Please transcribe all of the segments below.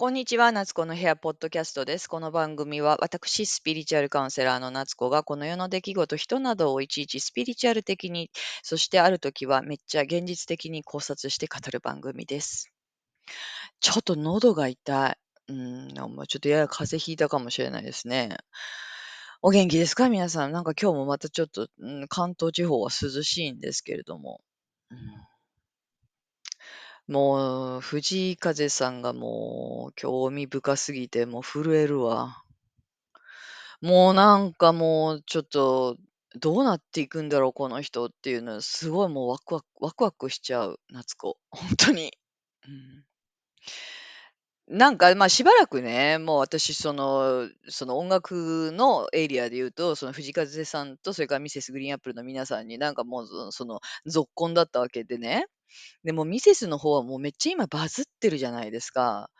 こんにちは、夏子の部屋ポッドキャストです。この番組は私、スピリチュアルカウンセラーの夏子がこの世の出来事、人などをいちいちスピリチュアル的に、そしてある時はめっちゃ現実的に考察して語る番組です。ちょっと喉が痛い。うん、ちょっとやや風邪ひいたかもしれないですね。お元気ですか？皆さん。なんか今日もまたちょっと、うん、関東地方は涼しいんですけれども。うんもう、藤井風さんがもう、興味深すぎて、もう震えるわ。もうなんかもう、ちょっと、どうなっていくんだろう、この人っていうの、すごいもうワクワク、ワクワクしちゃう、夏子。本当に。うんなんか、まあ、しばらくね、もう私、その、その音楽のエリアで言うと、その藤風さんと、それからミセスグリーンアップルの皆さんになんかもう、そその、ぞっこんだったわけでね。でも、ミセスの方はもうめっちゃ今バズってるじゃないですか。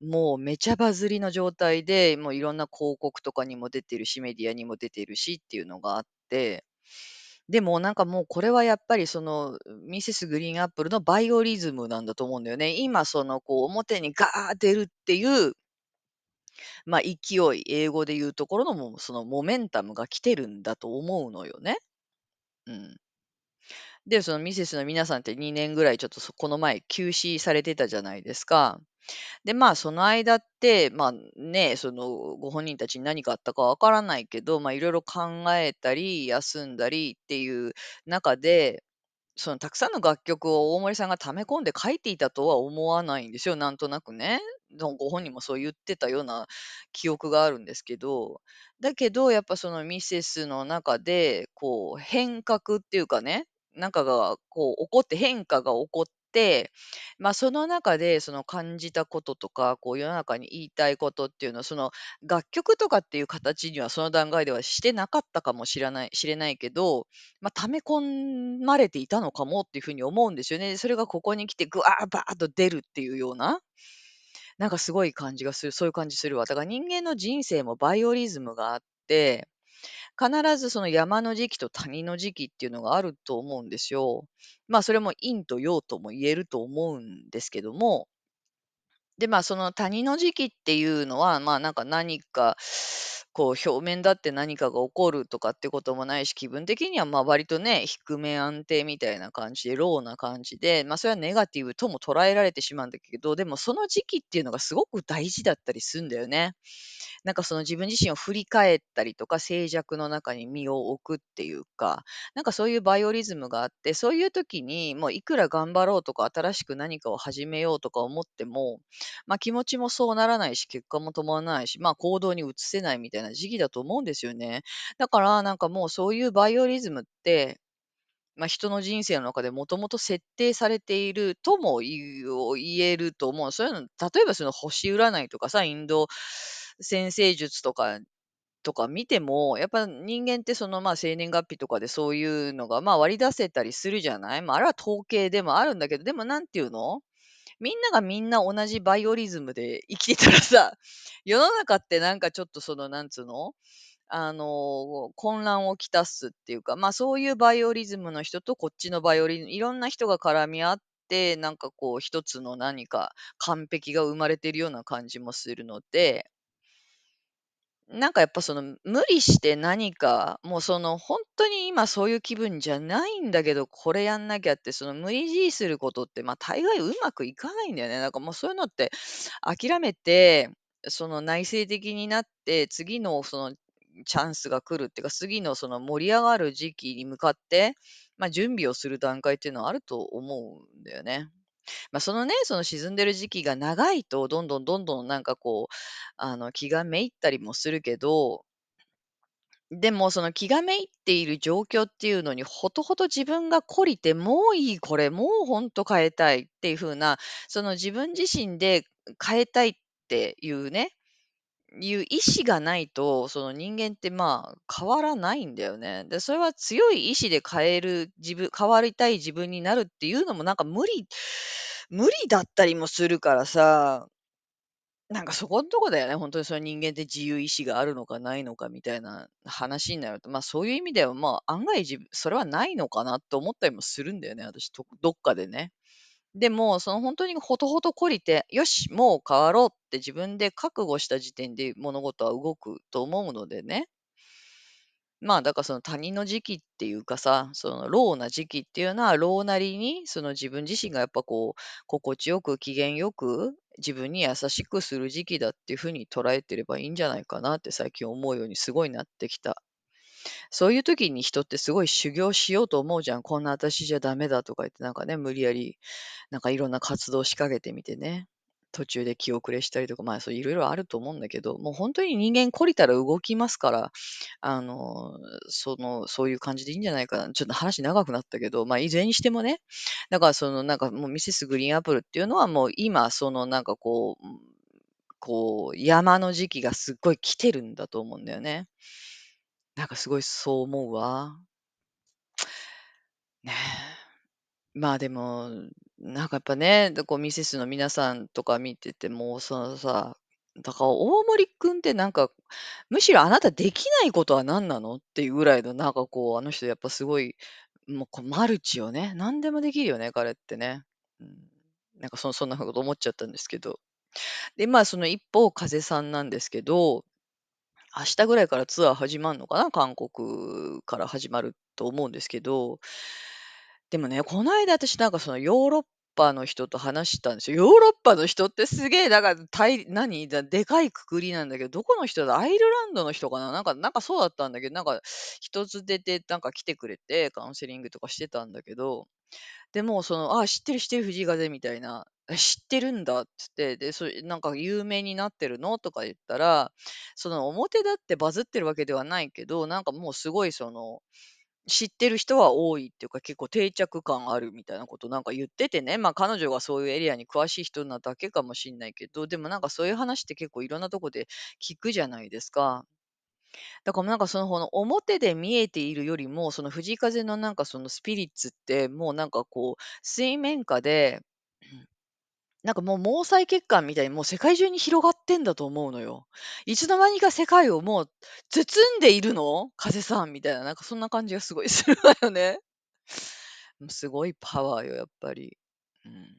もうめちゃバズりの状態で、もういろんな広告とかにも出てるし、メディアにも出てるしっていうのがあって、でもなんかもうこれはやっぱりそのミセスグリーンアップルのバイオリズムなんだと思うんだよね。今そのこう表にガー出るっていう、まあ勢い、英語で言うところのもそのモメンタムが来てるんだと思うのよね。うん。で、そのミセスの皆さんって2年ぐらいちょっとこの前休止されてたじゃないですか。で、まあ、その間って、まあね、そのご本人たちに何かあったかわからないけど、まあいろいろ考えたり、休んだりっていう中で、そのたくさんの楽曲を大森さんが溜め込んで書いていたとは思わないんですよ、なんとなくね。ご本人もそう言ってたような記憶があるんですけど、だけど、やっぱそのミセスの中で、こう、変革っていうかね、なんかがこう起こって変化が起こって、まあ、その中でその感じたこととか、こう世の中に言いたいことっていうのは、その楽曲とかっていう形にはその段階ではしてなかったかもしれない知れないけど、まあ、溜め込まれていたのかもっていうふうに思うんですよね。それがここに来てぐわーバーッと出るっていうような、なんかすごい感じがする、そういう感じするわ。だから人間の人生もバイオリズムがあって、必ずその山の時期と谷の時期っていうのがあると思うんですよ。まあそれも陰と陽とも言えると思うんですけども、で、まあその谷の時期っていうのは、まあなんか何か、こう表面だって何かが起こるとかってこともないし、気分的にはまあ割とね、低め安定みたいな感じで、ローな感じで、まあそれはネガティブとも捉えられてしまうんだけど、でもその時期っていうのがすごく大事だったりするんだよね。なんかその自分自身を振り返ったりとか、静寂の中に身を置くっていうか、なんかそういうバイオリズムがあって、そういう時にもういくら頑張ろうとか、新しく何かを始めようとか思っても、まあ気持ちもそうならないし、結果も伴わないし、まあ行動に移せないみたいな時期だと思うんですよね。だからなんかもうそういうバイオリズムって、まあ、人の人生の中でもともと設定されているとも言えると思う。そういうの、例えばその星占いとかさ、インド先生術とかとか見ても、やっぱ人間ってそのまあ生年月日とかでそういうのがまあ割り出せたりするじゃない？まああれは統計でもあるんだけど、でもなんていうの？みんながみんな同じバイオリズムで生きてたらさ、世の中ってなんかちょっとその、なんつうの？あの、混乱をきたすっていうか、まあそういうバイオリズムの人とこっちのバイオリズム、いろんな人が絡み合って、なんかこう一つの何か完璧が生まれてるような感じもするので、なんかやっぱその無理して何か、もうその本当に今そういう気分じゃないんだけど、これやんなきゃって、その無理強いすることって、まあ大概うまくいかないんだよね。なんかもうそういうのって諦めて、その内省的になって、次のそのチャンスが来るっていうか、次のその盛り上がる時期に向かって、まあ準備をする段階っていうのはあると思うんだよね。まあ、そのね、その沈んでる時期が長いと、どんどんどんどんなんかこう、あの、気がめいったりもするけど、でもその気がめいっている状況っていうのに、ほとほと自分が懲りて、もういい、これ、もうほんと変えたいっていう風な、その自分自身で変えたいっていうね、いう意志がないと、その人間ってまあ変わらないんだよね。で、それは強い意志で変える自分、変わりたい自分になるっていうのもなんか無理、無理だったりもするからさ、なんかそこんとこだよね。本当にその人間って自由意志があるのかないのかみたいな話になると、まあそういう意味ではまあ案外自分、それはないのかなと思ったりもするんだよね。私と、どっかでね。でも、そのほんとにほとほと懲りて、よし、もう変わろうって自分で覚悟した時点で物事は動くと思うのでね。まあ、だからその他人の時期っていうかさ、そのローな時期っていうのは、ローなりに、その自分自身がやっぱこう、心地よく機嫌よく、自分に優しくする時期だっていう風に捉えてればいいんじゃないかなって最近思うようにすごいなってきた。そういう時に人ってすごい修行しようと思うじゃん。こんな私じゃダメだとか言って、なんかね、無理やり、なんかいろんな活動を仕掛けてみてね。途中で気遅れしたりとか、まあ、そういろいろあると思うんだけど、もう本当に人間懲りたら動きますから、あの、その、そういう感じでいいんじゃないかな。ちょっと話長くなったけど、まあ、いずれにしてもね、だからその、なんかもうミセスグリーンアップルっていうのはもう今、そのなんかこう、こう、山の時期がすっごい来てるんだと思うんだよね。なんかすごいそう思うわ。ねえ。まあでも、なんかやっぱね、でこうミセスの皆さんとか見てても、そのさ、だから大森くんってなんか、むしろあなたできないことは何なのっていうぐらいの、なんかこう、あの人やっぱすごい、もうこうマルチよね。何でもできるよね、彼ってね。うん、なんかそそんなこと思っちゃったんですけど。で、まあその一方、風さんなんですけど、明日ぐらいからツアー始まるのかな、韓国から始まると思うんですけど、でもね、この間私なんかそのヨーロッパの人と話したんですよ。ヨーロッパの人ってすげえ、だからたい何？だでかいくくりなんだけど、どこの人だ？アイルランドの人かな？なんかなんかそうだったんだけど、なんか一つ出てなんか来てくれて、カウンセリングとかしてたんだけど、でもその、あ、知ってる知ってる藤井風みたいな、知ってるんだっつって、で、そなんか有名になってるの？とか言ったら、その表だってバズってるわけではないけど、なんかもうすごいその、知ってる人は多いっていうか、結構定着感あるみたいなことなんか言っててね、まあ彼女がそういうエリアに詳しい人なだけかもしんないけど、でもなんかそういう話って結構いろんなとこで聞くじゃないですか。だからなんかその、この表で見えているよりも、その藤井風のなんかそのスピリッツって、もうなんかこう、水面下で、なんかもう毛細血管みたいにもう世界中に広がってんだと思うのよ。いつの間にか世界をもう包んでいるの？風さんみたいな、なんかそんな感じがすごいするわよね。すごいパワーよ、やっぱり。うん。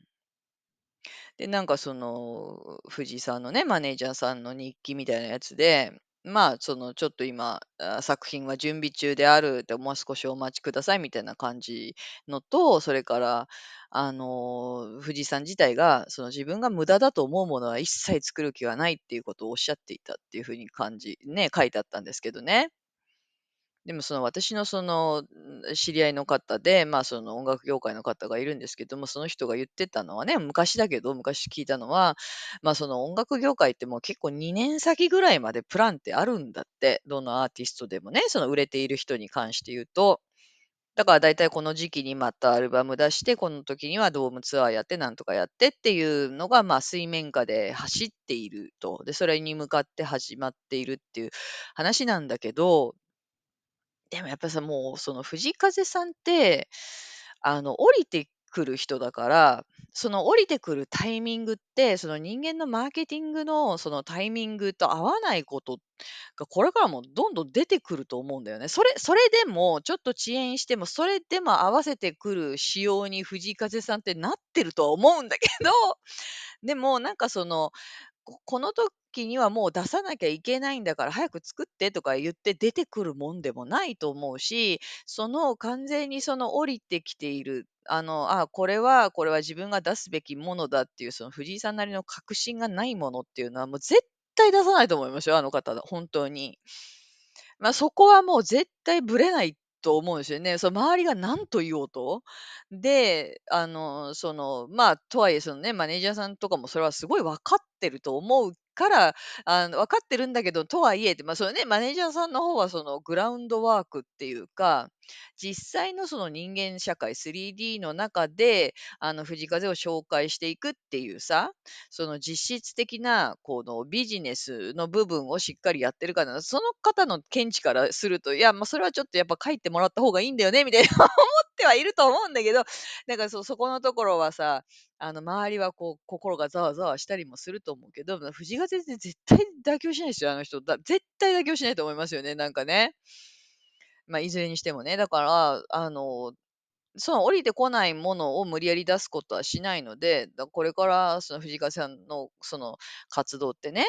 で、なんかその、藤井さんのね、マネージャーさんの日記みたいなやつで、まあ、そのちょっと今、あ作品は準備中であるで、もう少しお待ちくださいみたいな感じのと、それから、あの、藤井さん自体が、その自分が無駄だと思うものは一切作る気はないっていうことをおっしゃっていたっていう風に感じね、書いてあったんですけどね。でもその私のその、知り合いの方で、まあ、その音楽業界の方がいるんですけども、その人が言ってたのはね、昔だけど、昔聞いたのは、まあ、その音楽業界ってもう結構2年先ぐらいまでプランってあるんだって、どのアーティストでもね、その売れている人に関して言うと。だから大体この時期にまたアルバム出して、この時にはドームツアーやってなんとかやってっていうのが、まあ、水面下で走っていると。で、それに向かって始まっているっていう話なんだけど、でもやっぱさ、もうその藤風さんって、あの、降りてくる人だから、その降りてくるタイミングって、その人間のマーケティングのそのタイミングと合わないことが、これからもどんどん出てくると思うんだよね。それそれでも、ちょっと遅延しても、それでも合わせてくる仕様に藤風さんってなってるとは思うんだけど、でもなんかその、ここの時にはもう出さなきゃいけないんだから早く作ってとか言って出てくるもんでもないと思うし、その完全にその降りてきている、あの、あ、これは、これは自分が出すべきものだっていう、その藤井さんなりの確信がないものっていうのはもう絶対出さないと思いますよ、あの方、本当に。まあ、そこはもう絶対ぶれないと思うんですよね。その周りが何と言おうと？で、あの、その、まあ、とはいえ、そのね、マネージャーさんとかもそれはすごい分かってると思うから、あの、分かってるんだけど、とはいえって、まあ、そのね、マネージャーさんの方はそのグラウンドワークっていうか、実際のその人間社会 3D の中で、あの、藤風を紹介していくっていうさ、その実質的な、このビジネスの部分をしっかりやってるから、その方の見地からすると、いや、まあ、それはちょっとやっぱ書いてもらった方がいいんだよね、みたいな思ってはいると思うんだけど、なんかそ、そこのところはさ、あの、周りはこう、心がざわざわしたりもすると思うけど、藤風って絶対妥協しないですよ、あの人。だ絶対妥協しないと思いますよね、なんかね。まあ、いずれにしてもね。だから、あの、その降りてこないものを無理やり出すことはしないので、だこれからその藤川さんのその活動ってね、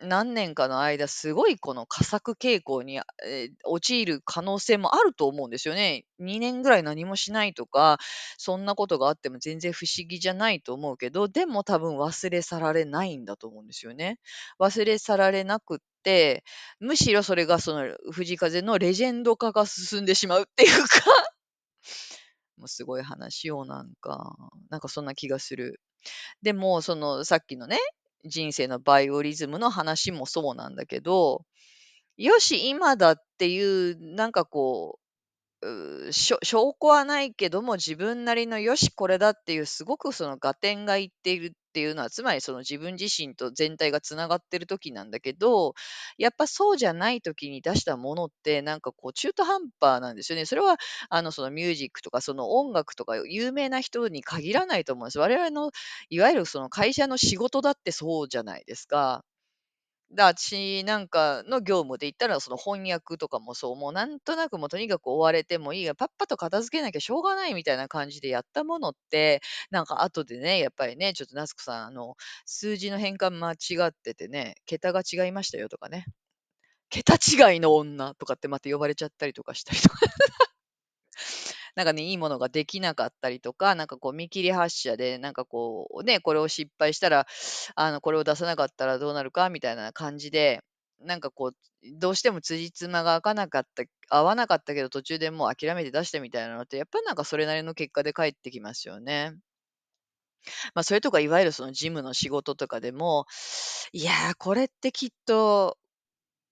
何年かの間、すごいこの佳作傾向に、え、陥る可能性もあると思うんですよね。2年ぐらい何もしないとか、そんなことがあっても全然不思議じゃないと思うけど、でも多分忘れ去られないんだと思うんですよね。忘れ去られなくっ、むしろそれがその藤風のレジェンド化が進んでしまうっていうか もうすごい話よ、なんか。なんかそんな気がする。でも、そのさっきのね、人生のバイオリズムの話もそうなんだけど、よし、今だっていう、なんかこう、う証拠はないけども、自分なりのよし、これだっていうすごくその合点がいっているっていうのは、つまりその自分自身と全体がつながってる時なんだけど、やっぱそうじゃない時に出したものって、なんかこう中途半端なんですよね。それはあのそのミュージックとかその音楽とか有名な人に限らないと思うんです。我々のいわゆるその会社の仕事だってそうじゃないですか。だ、私なんかの業務で言ったら、その翻訳とかもそう、もうなんとなくもうとにかく追われてもいいが、パッパと片付けなきゃしょうがないみたいな感じでやったものって、なんか後でね、やっぱりね、ちょっと夏子さん、あの、数字の変換間違っててね、桁が違いましたよとかね。桁違いの女とかってまた呼ばれちゃったりとかしたりとか。なんかね、いいものができなかったりとか、なんかこう見切り発車で、なんかこうね、これを失敗したら、あの、これを出さなかったらどうなるかみたいな感じで、なんかこう、どうしても辻褄が合かなかった合わなかったけど途中でもう諦めて出したみたいなのって、やっぱなんかそれなりの結果で返ってきますよね。まあ、それとかいわゆるその事務の仕事とかでも、いや、これってきっと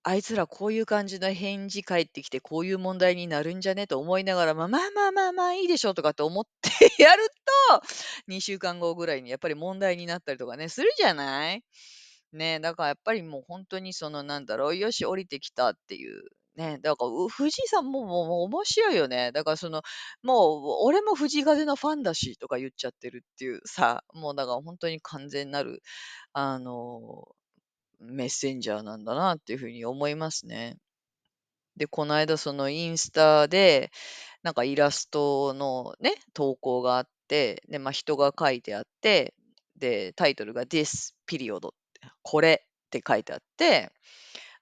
あいつらこういう感じの返事返ってきて、こういう問題になるんじゃねと思いながら、まあ、まあまあまあまあいいでしょうとかって思ってやると、2週間後ぐらいにやっぱり問題になったりとかね、するじゃない？ね、だからやっぱりもうほんとにそのなんだろう、よし降りてきたっていう、ね、だから、藤井さんももうもう面白いよね。だからその、もう俺も藤井風のファンだしとか言っちゃってるっていうさ、もうだからほんとに完全なる、あのメッセンジャーなんだなっていう風に思いますね。で、こないだそのインスタで、なんかイラストのね、投稿があって、で、まあ、人が書いてあって、で、タイトルが This period これって書いてあって、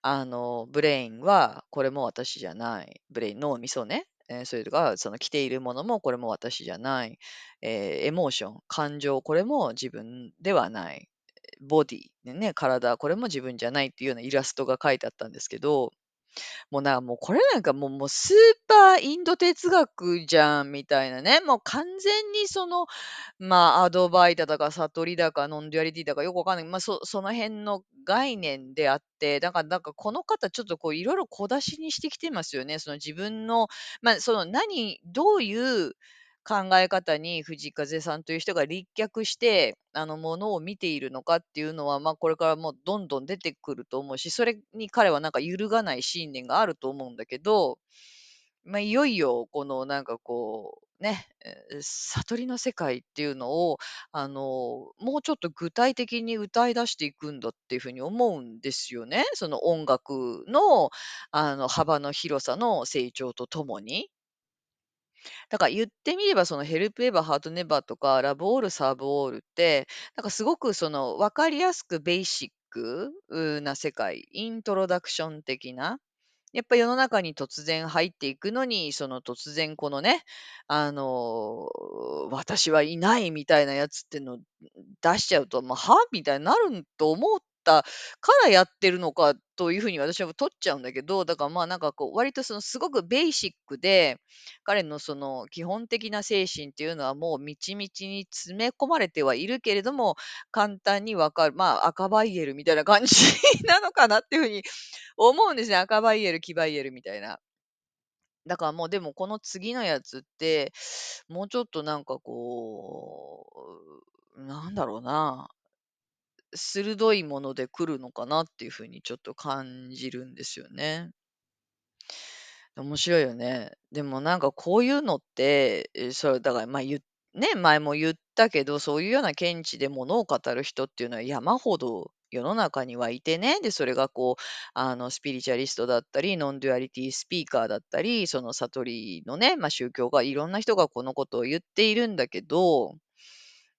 あの、 brain はこれも私じゃない。 Brain、脳みそね。え、それとか、その着ているものもこれも私じゃない。え、 Emotion、感情、これも自分ではない。 Body、でね、体、これも自分じゃないっていうようなイラストが書いてあったんですけど、もうな、もうこれなんかもうもうスーパーインド哲学じゃんみたいなね、もう完全にその、まあ、アドバイタだか悟りだか non-duality だかよくわかんない、まあ、そその辺の概念であって、だからなんかこの方ちょっとこう色々小出しにしてきてますよね。その自分の、まあ、その何どういう考え方に藤井風さんという人が立脚して、あの、ものを見ているのかっていうのは、まあ、これからもうどんどん出てくると思うし、それに彼はなんか揺るがない信念があると思うんだけど、まあ、いよいよこのなんかこう、ね、悟りの世界っていうのを、あの、もうちょっと具体的に歌い出していくんだっていう風に思うんですよね。その音楽の、あの、幅の広さの成長とともに。だから言ってみれば、そのヘルプエバーハートネバーとか、ラブオールサーブオールって、なんかすごくその分かりやすくベーシックな世界、イントロダクション的な、やっぱ世の中に突然入っていくのに、その突然このね、あの、私はいないみたいなやつっての出しちゃうと、まあ、は？みたいになると思ったからやってるのかという風に私は取っちゃうんだけど、だからまあなんかこう割とそのすごくベーシックで、彼のその基本的な精神っていうのはもうみちみちに詰め込まれてはいるけれども、簡単に分かる、まあ、アカバイエルみたいな感じ なのかなっていう風に思うんですね。アカバイエル、キバイエルみたいな。だからもうでもこの次のやつって、もうちょっとなんかこう、なんだろうな、鋭いもので来るのかなっていう風にちょっと感じるんですよね。面白いよね。でもなんかこういうのって、え、そうだから、ま、ゆね、前も言ったけど、そういうような見地で物を語る人っていうのは山ほど世の中にはいてね、で、それがこう、あの、スピリチュアリストだったり、ノンデュアリティスピーカーだったり、その悟りのね、まあ、宗教がいろんな人がこのことを言っているんだけど、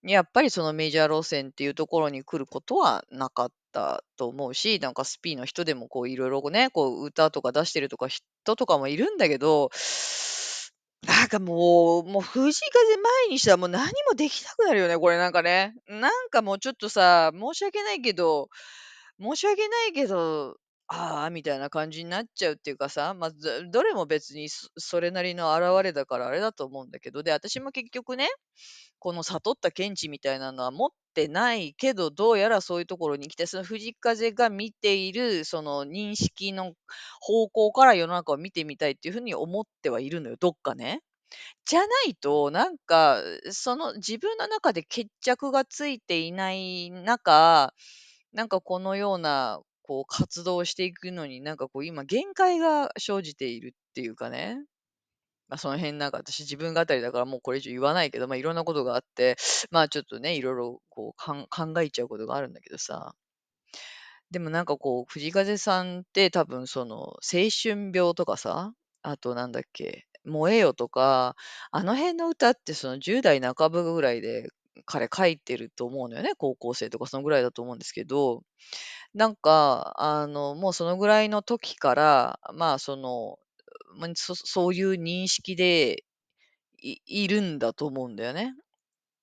やっぱりそのメジャー路線っていうところに来ることはなかったと思うし、なんかスピーの人でもこういろいろね、こう歌とか出してるとか人とかもいるんだけど、なんかもう、もう藤風前にしたらもう何もできなくなるよね、これなんかね。なんかもうちょっとさ、申し訳ないけど、申し訳ないけど、ああ、みたいな感じになっちゃうっていうかさ、まあ、どどれも別にそそれなりの表れだからあれだと思うんだけど、で、私も結局ね、この悟った見地みたいなのは持ってないけど、どうやらそういうところに来て、その藤風が見ているその認識の方向から世の中を見てみたいっていうふうに思ってはいるのよ、どっかね。じゃないと、なんか、その自分の中で決着がついていない中、なんかこのような、こう活動していくのに、なんかこう今限界が生じているっていうかね。まあ、その辺なんか私自分語りだからもうこれ以上言わないけど、まあいろんなことがあって、まあちょっとね、いろいろこう考えちゃうことがあるんだけどさ。でもなんかこう、藤風さんって多分その青春病とかさ、あとなんだっけ、燃えよとか、あの辺の歌ってその10代半ばぐらいで彼書いてると思うのよね。高校生とかそのぐらいだと思うんですけど、なんか、あの、もうそのぐらいの時から、まあその、ま、そそういう認識でいいるんだと思うんだよね。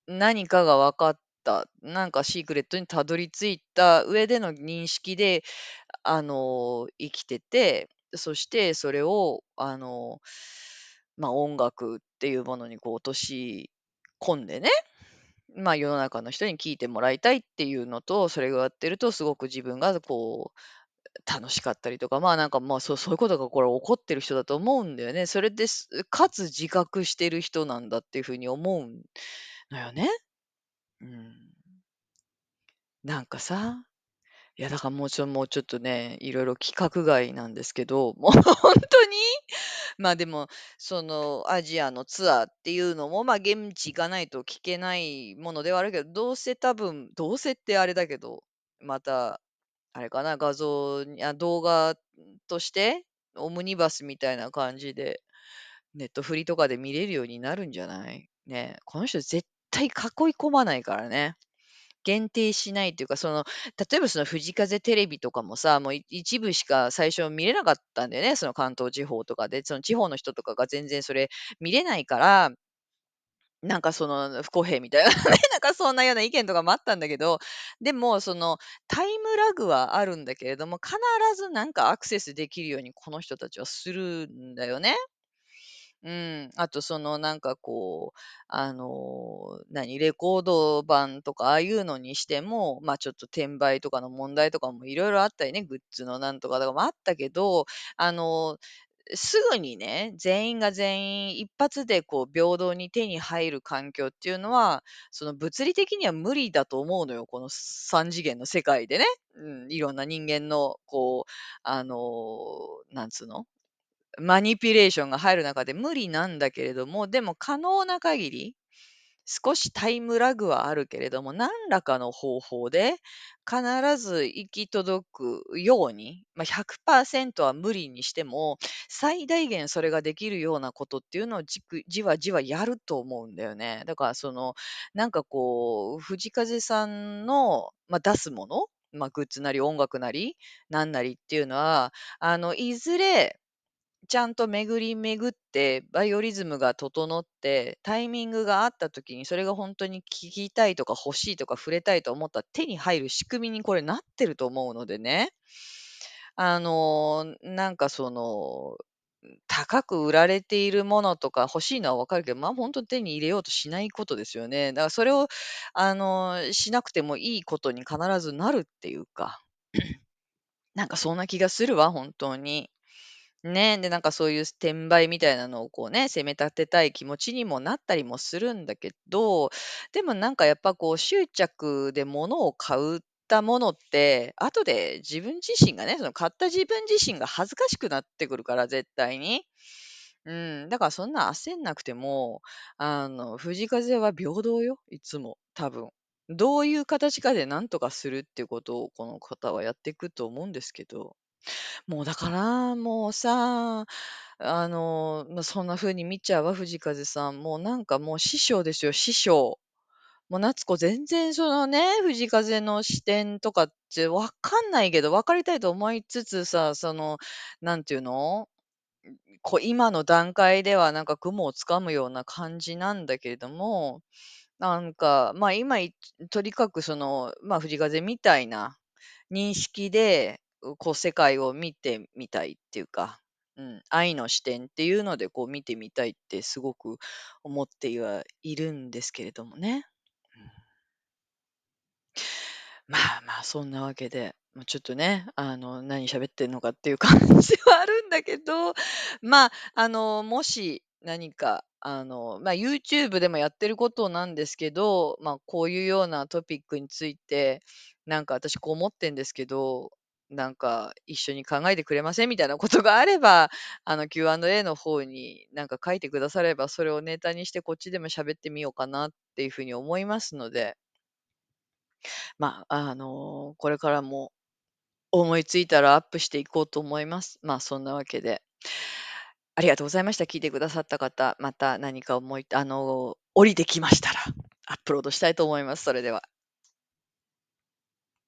何かが分かった、なんかシークレットにたどり着いた上での認識で、あの、生きてて、そしてそれを、あの、まあ、音楽っていうものにこう落とし込んでね、まあ、世の中の人に聞いてもらいたいっていうのと、それがやってるとすごく自分がこう楽しかったりとか、まあ、なんか、まあ、そうそういうことがこれ起こってる人だと思うんだよね。それです、かつ自覚してる人なんだっていうふうに思うのよね。うん。なんかさ、いやだからもうちょもうちょっとね、いろいろ規格外なんですけど、もうほんとに、まあ、でも、そのアジアのツアーっていうのも、まあ、現地行かないと聞けないものではあるけど、どうせ多分どうせってあれだけど、またあれかな、画像にあ、動画として、オムニバスみたいな感じで、ネットフリとかで見れるようになるんじゃない？ね、この人絶対囲い込まないからね。限定しないっていうか、その、例えばその藤風テレビとかもさ、もうい一部しか最初見れなかったんだよね、その関東地方とかで。その地方の人とかが全然それ見れないからなんかその不公平みたいなね、なんかそんなような意見とかもあったんだけど、でもそのタイムラグはあるんだけれども、必ずなんかアクセスできるようにこの人たちはするんだよね。うん。あとそのなんかこう、あの、何、レコード盤とかああいうのにしても、まあ、ちょっと転売とかの問題とかもいろいろあったりね、グッズのなんとかとかもあったけど、あのすぐにね、全員が全員一発でこう平等に手に入る環境っていうのは、その物理的には無理だと思うのよ、この3次元の世界でね。うん、いろんな人間のこう、あの、なんつうの、マニピュレーションが入る中で無理なんだけれども、でも可能な限り少しタイムラグはあるけれども、何らかの方法で必ず行き届くように、まあ、100%は無理にしても、最大限それができるようなことっていうのをじくじわじわやると思うんだよね。だからその、なんかこう、藤風さんの、まあ、出すもの、まあ、グッズなり音楽なり、なんなりっていうのは、あの、いずれちゃんと巡り巡って、バイオリズムが整って、タイミングがあった時に、それが本当に聞きたいとか欲しいとか触れたいと思ったら手に入る仕組みにこれなってると思うのでね。あの、なんかその、高く売られているものとか欲しいのはわかるけど、ま、あ本当に手に入れようとしないことですよね。だからそれを、あの、しなくてもいいことに必ずなるっていうか、なんかそんな気がするわ、本当に。ね、で、なんかそういう転売みたいなのをこうね、責め立てたい気持ちにもなったりもするんだけど、でもなんかやっぱこう執着で物を買うたものって、後で自分自身がね、その買った自分自身が恥ずかしくなってくるから、絶対に。うん、だからそんな焦んなくても、あの、藤風は平等よ、いつも、多分。どういう形かでなんとかするっていうことを、この方はやっていくと思うんですけど。もうだから、もうさ、あの、ま、そんな風に見ちゃうわ、藤風さん。もうなんかもう師匠ですよ、師匠。もう夏子全然そのね、藤風の視点とかって分かんないけど、分かりたいと思いつつさ、その、なんていうの、こう今の段階ではなんか雲を掴むような感じなんだけれども、なんか、まあ、今とにかくその、まあ、藤風みたいな認識で、こう世界を見てみたいっていうか、うん、愛の視点っていうのでこう見てみたいってすごく思ってはいるんですけれどもね。うん。まあまあ、そんなわけで、ま、ちょっとね、あの、何喋ってんのかっていう感じはあるんだけど、まあ、あの、もし何か、あの、ま、YouTube でもやってることなんですけど、まあ、こういうようなトピックについて、なんか私こう思ってんですけど、なんか一緒に考えてくれません？みたいなことがあれば、あの、Q&A の方になんか書いてくだされば、それをネタにしてこっちでも喋ってみようかなっていう風に思いますので。ま、ああの、これからも思いついたらアップしていこうと思います。まあ、そんなわけでありがとうございました。聞いてくださった方、また何か思いあの、降りてきましたら、アップロードしたいと思います。それでは。